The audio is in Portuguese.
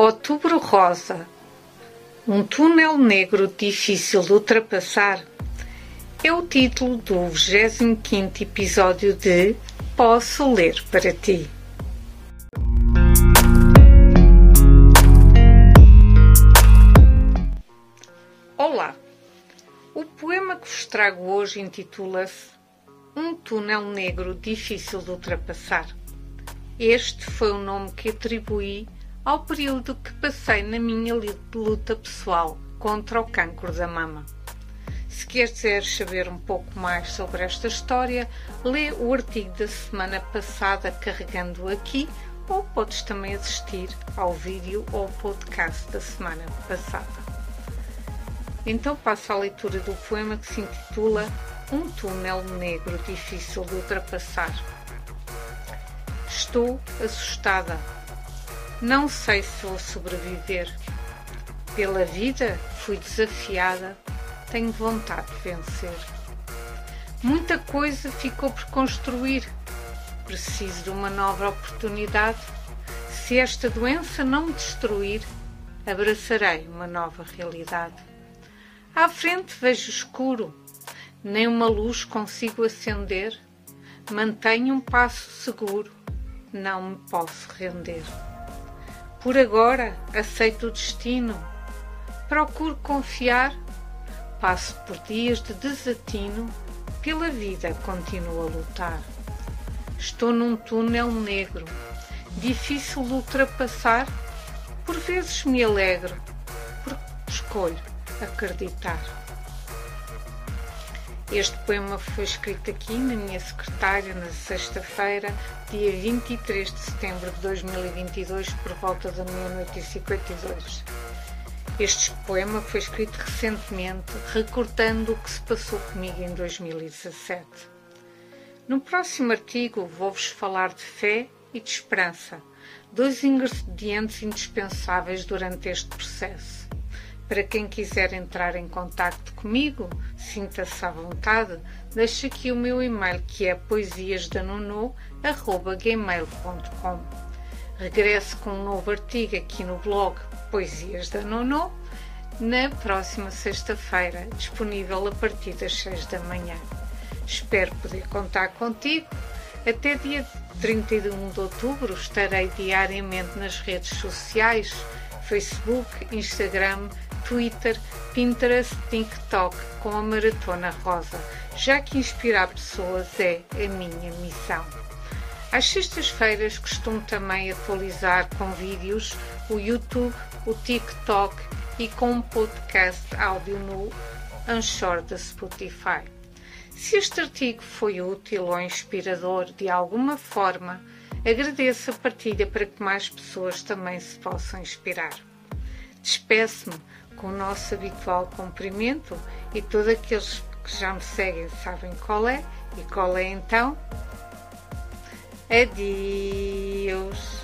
Outubro Rosa Um túnel negro difícil de ultrapassar é o título do 25 episódio de Posso Ler para Ti. Olá! O poema que vos trago hoje intitula-se Um túnel negro difícil de ultrapassar. Este foi o nome que atribuí ao período que passei na minha luta pessoal contra o cancro da mama. Se quiseres saber um pouco mais sobre esta história, lê o artigo da semana passada carregando aqui ou podes também assistir ao vídeo ou podcast da semana passada. Então passo à leitura do poema que se intitula Um túnel negro difícil de ultrapassar. Estou assustada não sei se vou sobreviver. Pela vida fui desafiada, tenho vontade de vencer. Muita coisa ficou por construir. Preciso de uma nova oportunidade. Se esta doença não me destruir, abraçarei uma nova realidade. À frente vejo escuro, nem uma luz consigo acender. Mantenho um passo seguro, não me posso render. Por agora aceito o destino. Procuro confiar. Passo por dias de desatino. Pela vida continuo a lutar. Estou num túnel negro, difícil de ultrapassar. Por vezes me alegro, porque escolho acreditar. Este poema foi escrito aqui na minha secretária na sexta-feira, dia 23 de setembro de 2022, por volta da meia-noite e 52. Este poema foi escrito recentemente, recordando o que se passou comigo em 2017. No próximo artigo vou-vos falar de fé e de esperança, dois ingredientes indispensáveis durante este processo. Para quem quiser entrar em contato comigo, sinta-se à vontade, deixe aqui o meu e-mail que é poesiasdanono.gmail.com Regresse com um novo artigo aqui no blog Poesias da Nono na próxima sexta-feira, disponível a partir das 6 da manhã. Espero poder contar contigo. Até dia 31 de outubro estarei diariamente nas redes sociais Facebook, Instagram, Twitter, Pinterest, TikTok com a Maratona Rosa, já que inspirar pessoas é a minha missão. Às sextas-feiras costumo também atualizar com vídeos o YouTube, o TikTok e com um podcast áudio no Anchor da Spotify. Se este artigo foi útil ou inspirador de alguma forma, agradeço a partilha para que mais pessoas também se possam inspirar. Despeço-me com o nosso habitual cumprimento e todos aqueles que já me seguem sabem qual é e qual é então. Adeus.